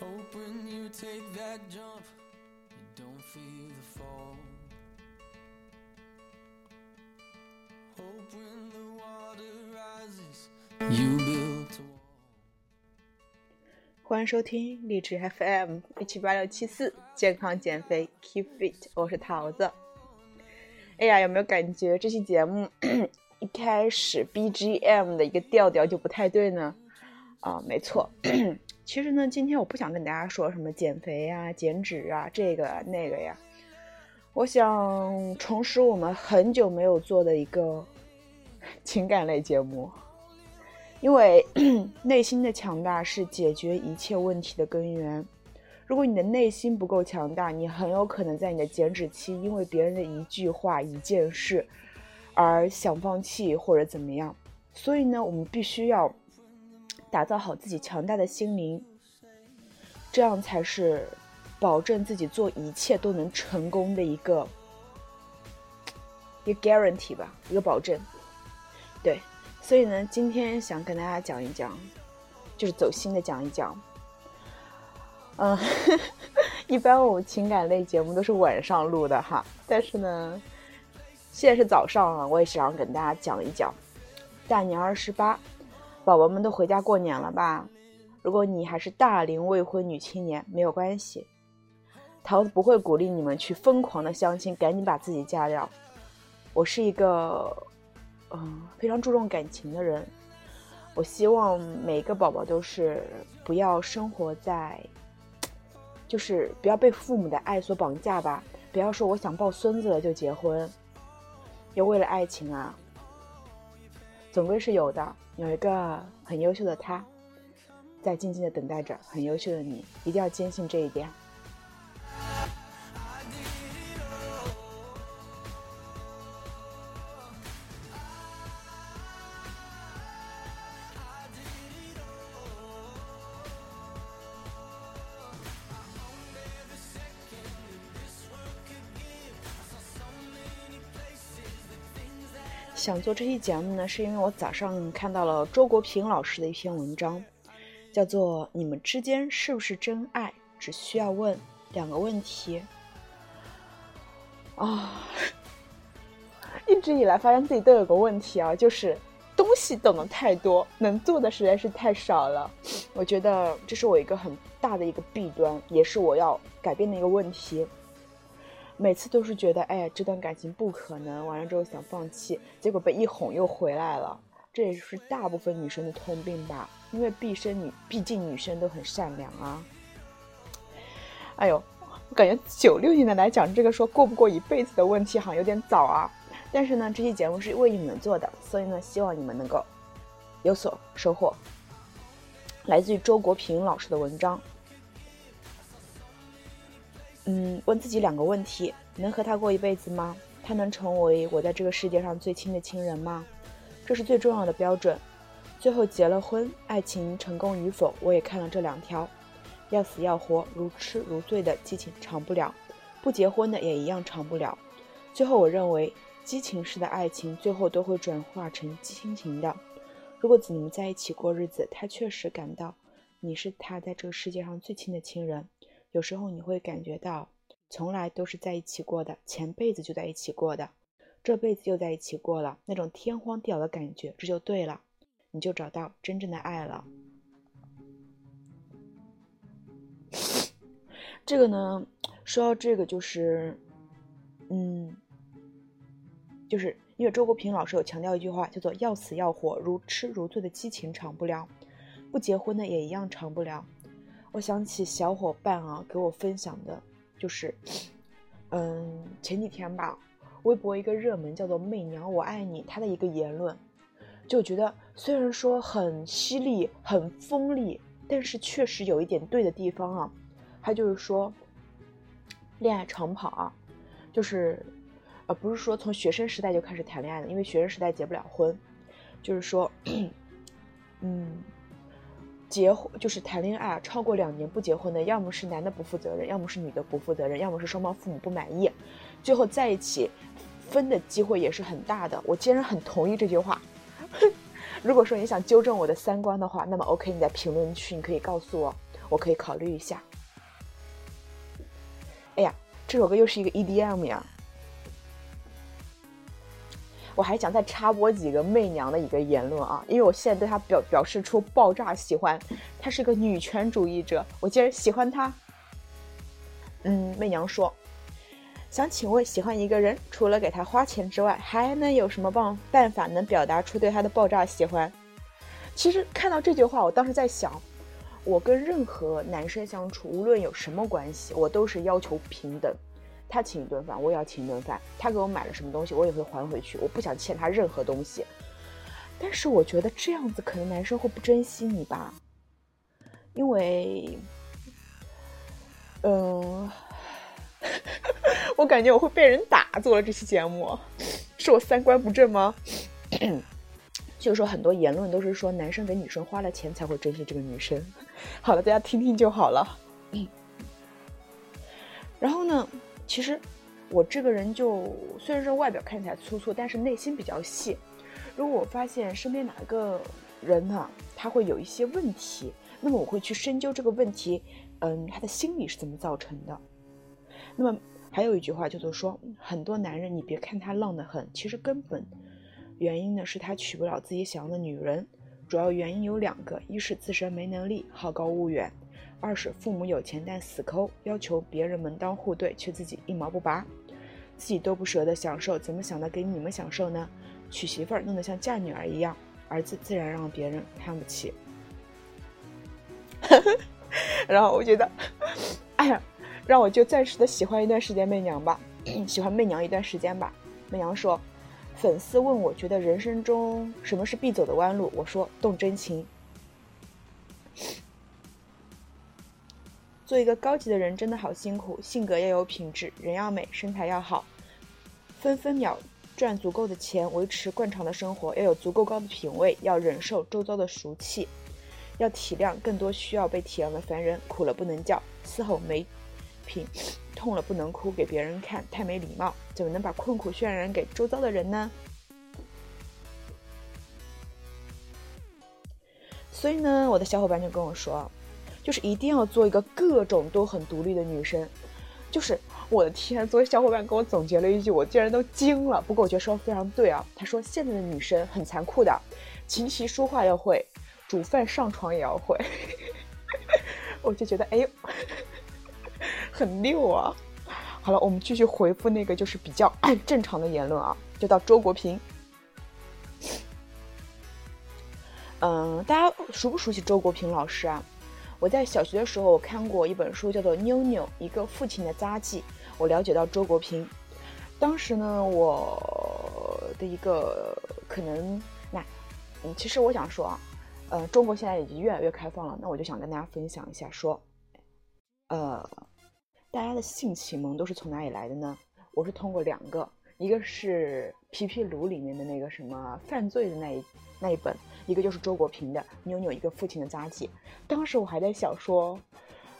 Hope when you take that jump, you don't feel the fall. Hope when the water rises, you build a wall. 欢迎收听励志 FM 一七八六七四健康减肥 Keep Fit，我是桃子。哎呀，有没有感觉这期节目一开始 BGM 的一个调调就不太对呢？啊，没错。其实呢，今天我不想跟大家说什么减肥呀、减脂啊，这个那个呀。我想重拾我们很久没有做的一个 情感类节目。因为 内心的强大是解决一切问题的根源。如果你的内心不够强大，你很有可能在你的减脂期，因为别人的一句话、一件事而想放弃或者怎么样。所以呢，我们必须要打造好自己强大的心灵，这样才是保证自己做一切都能成功的一个一个 guarantee 吧，一个保证。对。所以呢，今天想跟大家讲一讲，就是走心的讲一讲。嗯，一般我们情感类节目都是晚上录的哈，但是呢，现在是早上了，我也想跟大家讲一讲。大年二十八，宝宝们都回家过年了吧？如果你还是大龄未婚女青年，没有关系，桃子不会鼓励你们去疯狂的相亲，赶紧把自己嫁掉。我是一个。嗯，非常注重感情的人，我希望每个宝宝都是不要生活在，就是不要被父母的爱所绑架吧。不要说我想抱孙子了就结婚，要为了爱情啊，总归是有的。有一个很优秀的他，在静静的等待着很优秀的你，一定要坚信这一点。想做这期节目呢，是因为我早上看到了周国平老师的一篇文章，叫做《你们之间是不是真爱？只需要问两个问题》。啊，一直以来发现自己都有个问题啊，就是东西懂得太多，能做的实在是太少了。我觉得这是我一个很大的一个弊端，也是我要改变的一个问题。每次都是觉得，哎，这段感情不可能，完了之后想放弃，结果被一哄又回来了。这也是大部分女生的通病吧？因为毕生女，毕竟女生都很善良啊。哎呦，我感觉九六年的来讲这个说过不过一辈子的问题，好像有点早啊。但是呢，这期节目是为你们做的，所以呢，希望你们能够有所收获。来自于周国平老师的文章。嗯，问自己两个问题：能和他过一辈子吗？他能成为我在这个世界上最亲的亲人吗？这是最重要的标准。最后结了婚，爱情成功与否，我也看了这两条：要死要活，如痴如醉的激情长不了；不结婚的也一样长不了。最后，我认为激情式的爱情最后都会转化成亲情的。如果你们在一起过日子，他确实感到你是他在这个世界上最亲的亲人。有时候你会感觉到，从来都是在一起过的，前辈子就在一起过的，这辈子又在一起过了，那种天荒地老的感觉，这就对了，你就找到真正的爱了。这个呢，说到这个就是，嗯，就是因为周国平老师有强调一句话，叫做“要死要活，如痴如醉的激情长不了，不结婚的也一样长不了。”我想起小伙伴啊给我分享的，就是，嗯，前几天吧，微博一个热门叫做“媚娘我爱你”，他的一个言论，就觉得虽然说很犀利、很锋利，但是确实有一点对的地方啊。他就是说，恋爱长跑啊，就是，呃，不是说从学生时代就开始谈恋爱的，因为学生时代结不了婚，就是说，嗯。结婚就是谈恋爱，超过两年不结婚的，要么是男的不负责任，要么是女的不负责任，要么是双方父母不满意，最后在一起分的机会也是很大的。我竟然很同意这句话。如果说你想纠正我的三观的话，那么 OK，你在评论区你可以告诉我，我可以考虑一下。哎呀，这首歌又是一个 EDM 呀！我还想再插播几个媚娘的一个言论啊，因为我现在对她表表示出爆炸喜欢，她是个女权主义者，我竟然喜欢她。嗯，媚娘说，想请问，喜欢一个人，除了给他花钱之外，还能有什么办办法能表达出对他的爆炸喜欢？其实看到这句话，我当时在想，我跟任何男生相处，无论有什么关系，我都是要求平等。他请一顿饭，我也要请一顿饭。他给我买了什么东西，我也会还回去。我不想欠他任何东西。但是我觉得这样子可能男生会不珍惜你吧，因为，嗯，我感觉我会被人打。做了这期节目，是我三观不正吗？就是说很多言论都是说男生给女生花了钱才会珍惜这个女生。好了，大家听听就好了。然后呢？其实，我这个人就虽然说外表看起来粗粗，但是内心比较细。如果我发现身边哪个人呢，他会有一些问题，那么我会去深究这个问题，嗯，他的心理是怎么造成的。那么还有一句话叫做说，很多男人你别看他浪得很，其实根本原因呢是他娶不了自己想要的女人。主要原因有两个，一是自身没能力，好高骛远。二是父母有钱但死抠，要求别人门当户对，却自己一毛不拔，自己都不舍得享受，怎么想的给你们享受呢？娶媳妇儿弄得像嫁女儿一样，儿子自然让别人看不起。然后我觉得，哎呀，让我就暂时的喜欢一段时间媚娘吧，喜欢媚娘一段时间吧。媚娘说，粉丝问我觉得人生中什么是必走的弯路，我说动真情。做一个高级的人真的好辛苦，性格要有品质，人要美，身材要好，分分秒赚足够的钱，维持惯常的生活，要有足够高的品味，要忍受周遭的俗气，要体谅更多需要被体谅的凡人，苦了不能叫，嘶吼没品，痛了不能哭给别人看，太没礼貌，怎么能把困苦渲染给周遭的人呢？所以呢，我的小伙伴就跟我说。就是一定要做一个各种都很独立的女生，就是我的天！昨天小伙伴给我总结了一句，我竟然都惊了。不过我觉得说的非常对啊。他说现在的女生很残酷的，琴棋书画要会，煮饭上床也要会。我就觉得哎呦，很溜啊。好了，我们继续回复那个就是比较 正常的言论啊，就到周国平。嗯，大家熟不熟悉周国平老师啊？我在小学的时候，看过一本书，叫做《妞妞：一个父亲的札记》。我了解到周国平。当时呢，我的一个可能，那，嗯，其实我想说啊，呃，中国现在已经越来越开放了。那我就想跟大家分享一下，说，呃，大家的性启蒙都是从哪里来的呢？我是通过两个，一个是《皮皮鲁》里面的那个什么犯罪的那一那一本。一个就是周国平的《妞妞一个父亲的札记》，当时我还在想说，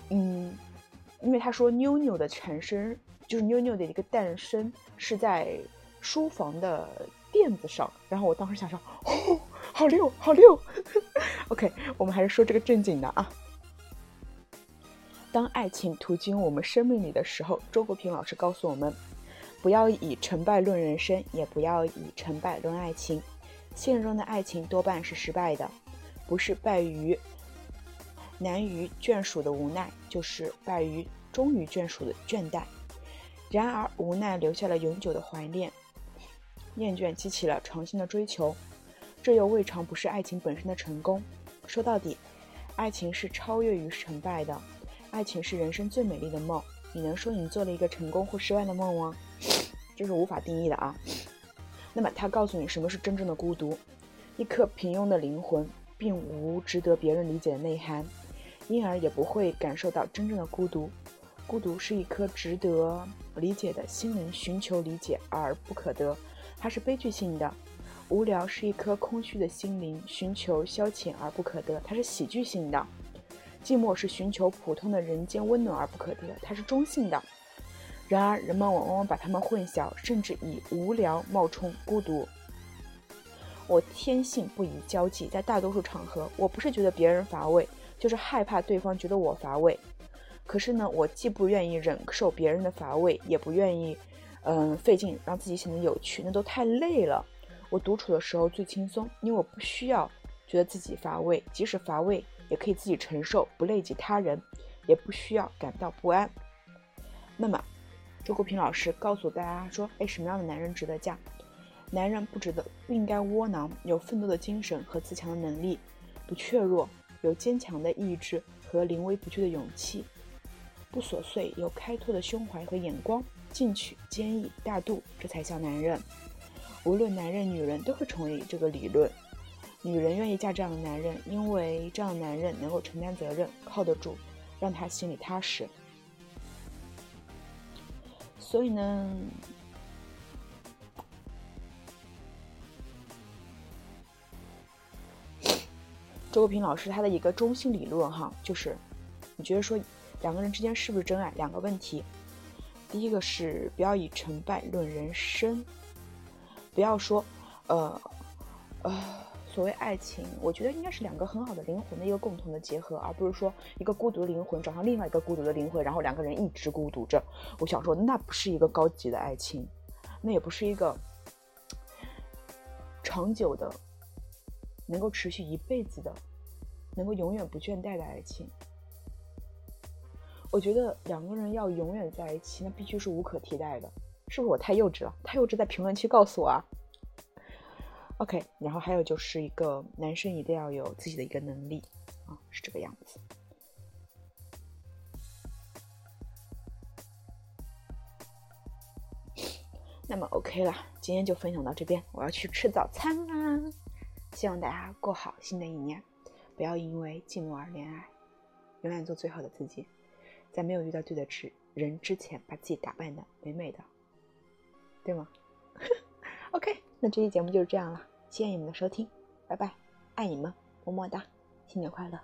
嗯，因为他说妞妞的产生就是妞妞的一个诞生是在书房的垫子上，然后我当时想说，哦，好溜，好溜。OK，我们还是说这个正经的啊。当爱情途经我们生命里的时候，周国平老师告诉我们，不要以成败论人生，也不要以成败论爱情。现实中的爱情多半是失败的，不是败于难于眷属的无奈，就是败于忠于眷属的倦怠。然而，无奈留下了永久的怀念，厌倦激起了长新的追求，这又未尝不是爱情本身的成功。说到底，爱情是超越于成败的，爱情是人生最美丽的梦。你能说你做了一个成功或失败的梦吗？这是无法定义的啊。那么他告诉你什么是真正的孤独，一颗平庸的灵魂并无值得别人理解的内涵，因而也不会感受到真正的孤独。孤独是一颗值得理解的心灵寻求理解而不可得，它是悲剧性的。无聊是一颗空虚的心灵寻求消遣而不可得，它是喜剧性的。寂寞是寻求普通的人间温暖而不可得，它是中性的。然而，人们往往把他们混淆，甚至以无聊冒充孤独。我天性不宜交际，在大多数场合，我不是觉得别人乏味，就是害怕对方觉得我乏味。可是呢，我既不愿意忍受别人的乏味，也不愿意，嗯，费劲让自己显得有趣，那都太累了。我独处的时候最轻松，因为我不需要觉得自己乏味，即使乏味也可以自己承受，不累及他人，也不需要感到不安。那么，周国平老师告诉大家说：“哎，什么样的男人值得嫁？男人不值得，不应该窝囊，有奋斗的精神和自强的能力，不怯弱，有坚强的意志和临危不惧的勇气。”不琐碎，有开拓的胸怀和眼光，进取、坚毅、大度，这才叫男人。无论男人、女人，都会同意这个理论。女人愿意嫁这样的男人，因为这样的男人能够承担责任，靠得住，让她心里踏实。所以呢，周国平老师他的一个中心理论哈，就是你觉得说。两个人之间是不是真爱？两个问题。第一个是不要以成败论人生，不要说，呃，呃，所谓爱情，我觉得应该是两个很好的灵魂的一个共同的结合，而不是说一个孤独的灵魂找上另外一个孤独的灵魂，然后两个人一直孤独着。我想说，那不是一个高级的爱情，那也不是一个长久的、能够持续一辈子的、能够永远不倦怠的爱情。我觉得两个人要永远在一起，那必须是无可替代的，是不是我太幼稚了？太幼稚，在评论区告诉我啊。OK，然后还有就是一个男生一定要有自己的一个能力啊，是这个样子。那么 OK 了，今天就分享到这边，我要去吃早餐啦。希望大家过好新的一年，不要因为寂寞而恋爱，永远做最好的自己。在没有遇到对的之人之前，把自己打扮的美美的，对吗 ？OK，那这期节目就是这样了，谢谢你们的收听，拜拜，爱你们，么么哒，新年快乐。